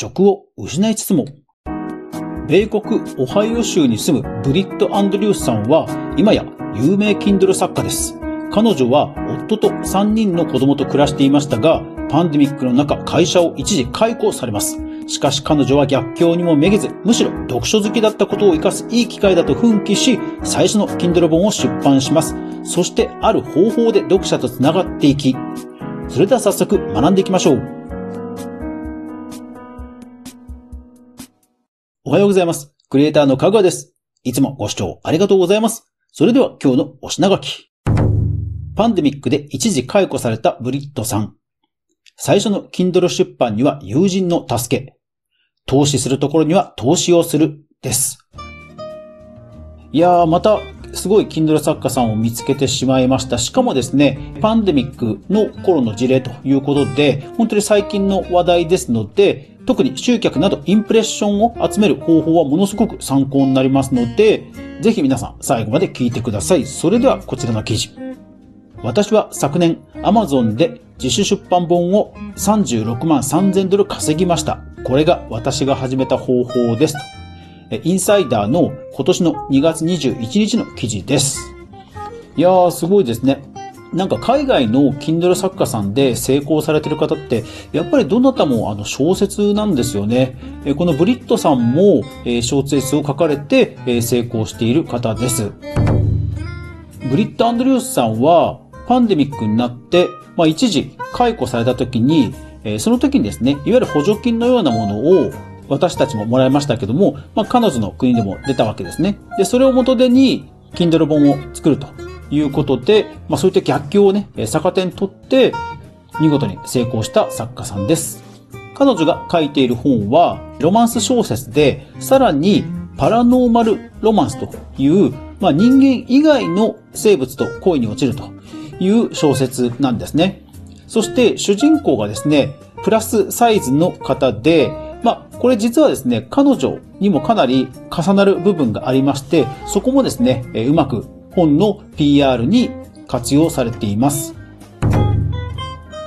職を失いつつも、米国オハイオ州に住むブリット・アンドリュースさんは、今や有名 Kindle 作家です。彼女は夫と3人の子供と暮らしていましたが、パンデミックの中、会社を一時解雇されます。しかし彼女は逆境にもめげず、むしろ読書好きだったことを活かすいい機会だと奮起し、最初の Kindle 本を出版します。そしてある方法で読者と繋がっていき、それでは早速学んでいきましょう。おはようございます。クリエイターのかぐわです。いつもご視聴ありがとうございます。それでは今日のお品書き。パンデミックで一時解雇されたブリットさん。最初の Kindle 出版には友人の助け。投資するところには投資をする。です。いやー、またすごい Kindle 作家さんを見つけてしまいました。しかもですね、パンデミックの頃の事例ということで、本当に最近の話題ですので、特に集客などインプレッションを集める方法はものすごく参考になりますので、ぜひ皆さん最後まで聞いてください。それではこちらの記事。私は昨年 Amazon で自主出版本を36万3000ドル稼ぎました。これが私が始めた方法です。インサイダーの今年の2月21日の記事です。いやー、すごいですね。なんか海外の Kindle 作家さんで成功されてる方って、やっぱりどなたもあの小説なんですよね。このブリットさんも小説を書かれて成功している方です。ブリット・アンドリュースさんはパンデミックになって、まあ、一時解雇された時に、その時にですね、いわゆる補助金のようなものを私たちももらいましたけども、まあ、彼女の国でも出たわけですね。で、それを元手に、Kindle 本を作るということで、まあ、そういった逆境をね、逆手に取って、見事に成功した作家さんです。彼女が書いている本は、ロマンス小説で、さらに、パラノーマルロマンスという、まあ、人間以外の生物と恋に落ちるという小説なんですね。そして主人公がですね、プラスサイズの方で、まあ、これ実はですね、彼女にもかなり重なる部分がありまして、そこもですね、うまく本の PR に活用されています。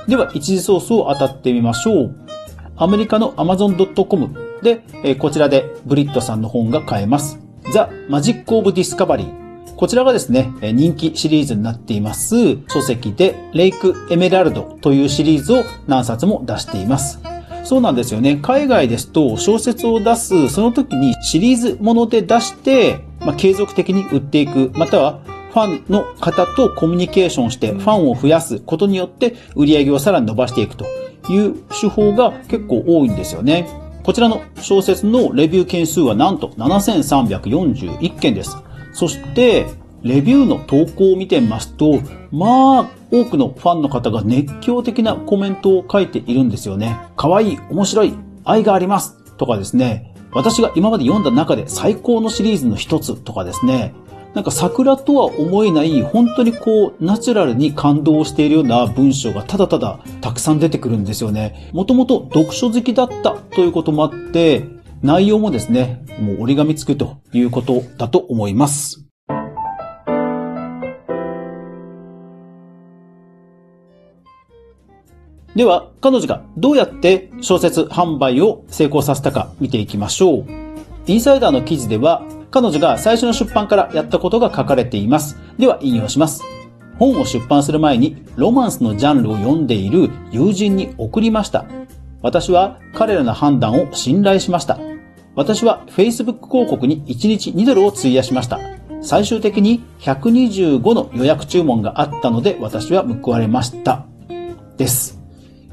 では、一時ソースを当たってみましょう。アメリカの amazon.com で、こちらでブリットさんの本が買えます。The Magic of Discovery こちらがですね、人気シリーズになっています書籍でレイクエメラルドというシリーズを何冊も出しています。そうなんですよね。海外ですと小説を出す、その時にシリーズもので出して、まあ、継続的に売っていく、またはファンの方とコミュニケーションしてファンを増やすことによって売り上げをさらに伸ばしていくという手法が結構多いんですよね。こちらの小説のレビュー件数はなんと7341件です。そして、レビューの投稿を見てみますと、まあ、多くのファンの方が熱狂的なコメントを書いているんですよね。可愛い、面白い、愛がありますとかですね、私が今まで読んだ中で最高のシリーズの一つとかですね、なんか桜とは思えない本当にこうナチュラルに感動しているような文章がただただたくさん出てくるんですよね。もともと読書好きだったということもあって、内容もですね、もう折り紙つくということだと思います。では、彼女がどうやって小説販売を成功させたか見ていきましょう。インサイダーの記事では、彼女が最初の出版からやったことが書かれています。では、引用します。本を出版する前にロマンスのジャンルを読んでいる友人に送りました。私は彼らの判断を信頼しました。私は Facebook 広告に1日2ドルを費やしました。最終的に125の予約注文があったので私は報われました。です。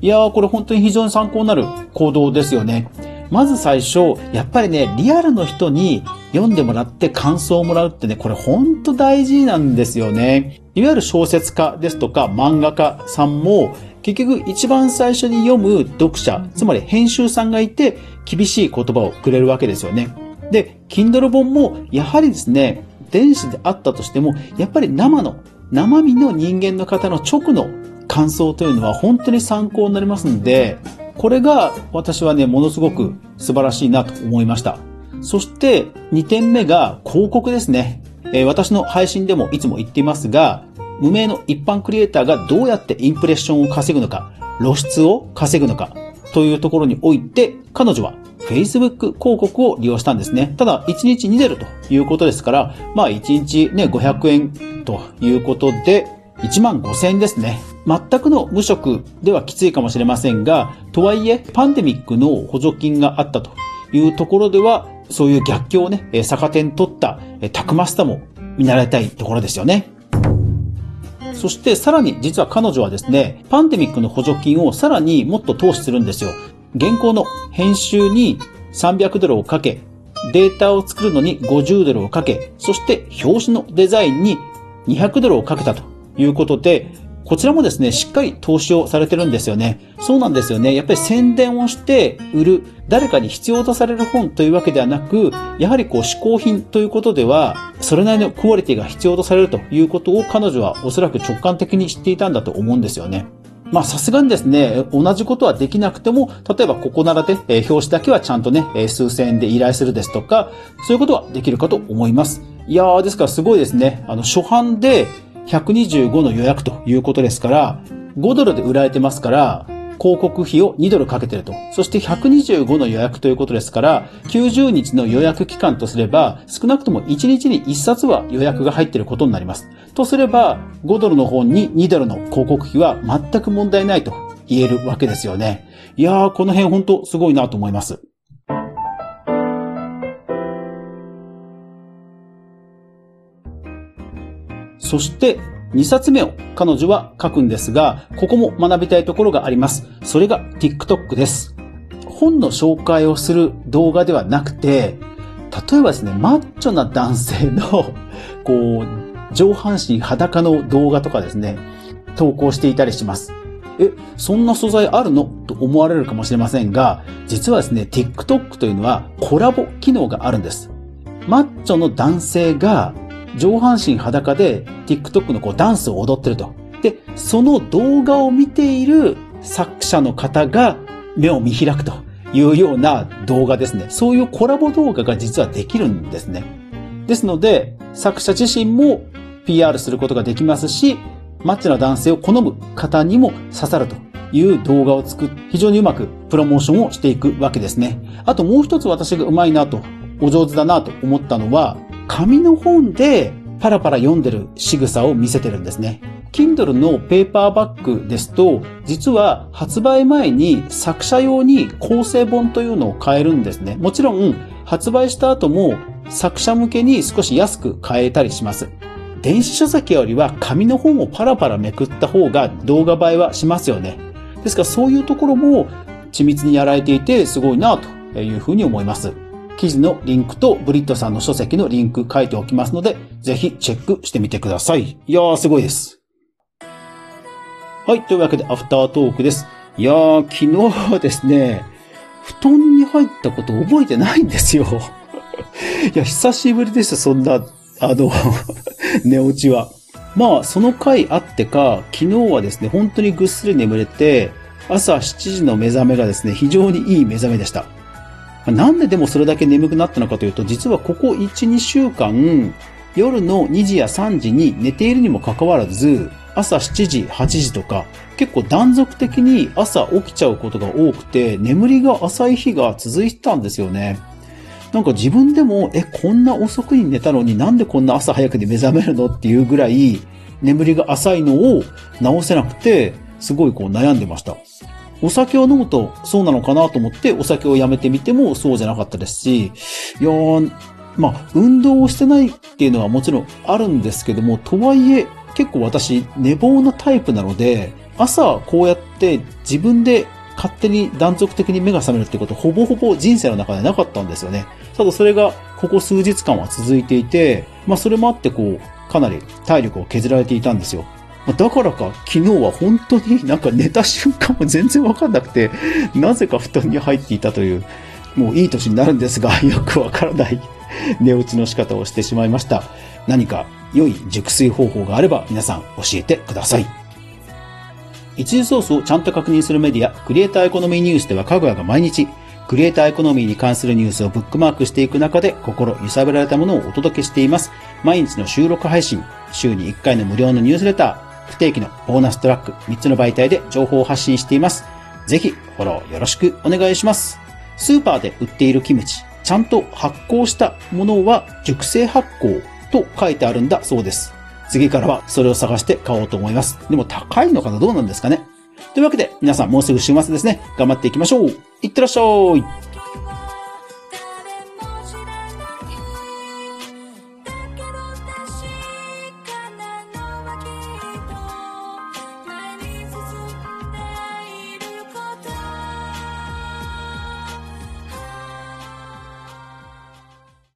いやー、これ本当に非常に参考になる行動ですよね。まず最初、やっぱりね、リアルの人に読んでもらって感想をもらうってね、これ本当大事なんですよね。いわゆる小説家ですとか漫画家さんも結局一番最初に読む読者、つまり編集さんがいて厳しい言葉をくれるわけですよね。で、Kindle 本もやはりですね、電子であったとしても、やっぱり生の、生身の人間の方の直の感想というのは本当に参考になりますので、これが私はね、ものすごく素晴らしいなと思いました。そして2点目が広告ですね。えー、私の配信でもいつも言っていますが、無名の一般クリエイターがどうやってインプレッションを稼ぐのか、露出を稼ぐのか、というところにおいて、彼女は Facebook 広告を利用したんですね。ただ、1日2ゼロということですから、まあ1日ね、500円ということで、1万5000円ですね。全くの無職ではきついかもしれませんが、とはいえ、パンデミックの補助金があったというところでは、そういう逆境をね、逆手に取ったたくましさも見習いたいところですよね。そしてさらに実は彼女はですね、パンデミックの補助金をさらにもっと投資するんですよ。原稿の編集に300ドルをかけ、データを作るのに50ドルをかけ、そして表紙のデザインに200ドルをかけたということで、こちらもですね、しっかり投資をされてるんですよね。そうなんですよね。やっぱり宣伝をして売る、誰かに必要とされる本というわけではなく、やはりこう嗜好品ということでは、それなりのクオリティが必要とされるということを彼女はおそらく直感的に知っていたんだと思うんですよね。まあさすがにですね、同じことはできなくても、例えばここならで、えー、表紙だけはちゃんとね、えー、数千円で依頼するですとか、そういうことはできるかと思います。いやー、ですからすごいですね。あの、初版で125の予約ということですから、5ドルで売られてますから、広告費を2ドルかけてると。そして125の予約ということですから、90日の予約期間とすれば、少なくとも1日に1冊は予約が入っていることになります。とすれば、5ドルの本に2ドルの広告費は全く問題ないと言えるわけですよね。いやー、この辺本当すごいなと思います。そして、2冊目を彼女は書くんですが、ここも学びたいところがあります。それが TikTok です。本の紹介をする動画ではなくて、例えばですね、マッチョな男性の、こう、上半身裸の動画とかですね、投稿していたりします。え、そんな素材あるの？と思われるかもしれませんが、実はですね、TikTok というのはコラボ機能があるんです。マッチョの男性が上半身裸で TikTok のこうダンスを踊ってると。で、その動画を見ている作者の方が目を見開くというような動画ですね。そういうコラボ動画が実はできるんですね。ですので、作者自身も PR することができますし、マッチな男性を好む方にも刺さるという動画を作って、非常にうまくプロモーションをしていくわけですね。あともう一つ私がうまいなと、お上手だなと思ったのは、紙の本でパラパラ読んでる仕草を見せてるんですね。Kindle のペーパーバッグですと、実は発売前に作者用に構成本というのを買えるんですね。もちろん、発売した後も作者向けに少し安く買えたりします。電子書籍よりは紙の本をパラパラめくった方が動画映えはしますよね。ですからそういうところも緻密にやられていてすごいなというふうに思います。記事のリンクとブリットさんの書籍のリンク書いておきますので、ぜひチェックしてみてください。いやー、すごいです。はい、というわけでアフタートークです。いやー、昨日はですね、布団に入ったこと覚えてないんですよ。いや、久しぶりでした、そんな、あの 寝落ちは。まあ、その回あってか、昨日はですね、本当にぐっすり眠れて、朝7時の目覚めがですね、非常にいい目覚めでした。なんででもそれだけ眠くなったのかというと、実はここ1、2週間、夜の2時や3時に寝ているにもかかわらず、朝7時、8時とか、結構断続的に朝起きちゃうことが多くて、眠りが浅い日が続いてたんですよね。なんか自分でも、え、こんな遅くに寝たのになんでこんな朝早くに目覚めるのっていうぐらい、眠りが浅いのを直せなくて、すごいこう悩んでました。お酒を飲むとそうなのかなと思ってお酒をやめてみてもそうじゃなかったですし、いや、まあ、運動をしてないっていうのはもちろんあるんですけども、とはいえ結構私寝坊なタイプなので、朝こうやって自分で勝手に断続的に目が覚めるってことほぼほぼ人生の中でなかったんですよね。ただそれがここ数日間は続いていて、まあそれもあってこう、かなり体力を削られていたんですよ。だからか、昨日は本当になんか寝た瞬間も全然わかんなくて、なぜか布団に入っていたという、もういい年になるんですが、よくわからない寝落ちの仕方をしてしまいました。何か良い熟睡方法があれば皆さん教えてください。一時ソースをちゃんと確認するメディア、クリエイターエコノミーニュースではかぐやが毎日、クリエイターエコノミーに関するニュースをブックマークしていく中で心揺さぶられたものをお届けしています。毎日の収録配信、週に1回の無料のニュースレター、不定期のボーナストラック3つの媒体で情報を発信しています。ぜひフォローよろしくお願いします。スーパーで売っているキムチ、ちゃんと発酵したものは熟成発酵と書いてあるんだそうです。次からはそれを探して買おうと思います。でも高いのかな？どうなんですかね？というわけで皆さんもうすぐ週末ですね。頑張っていきましょう。いってらっしゃい。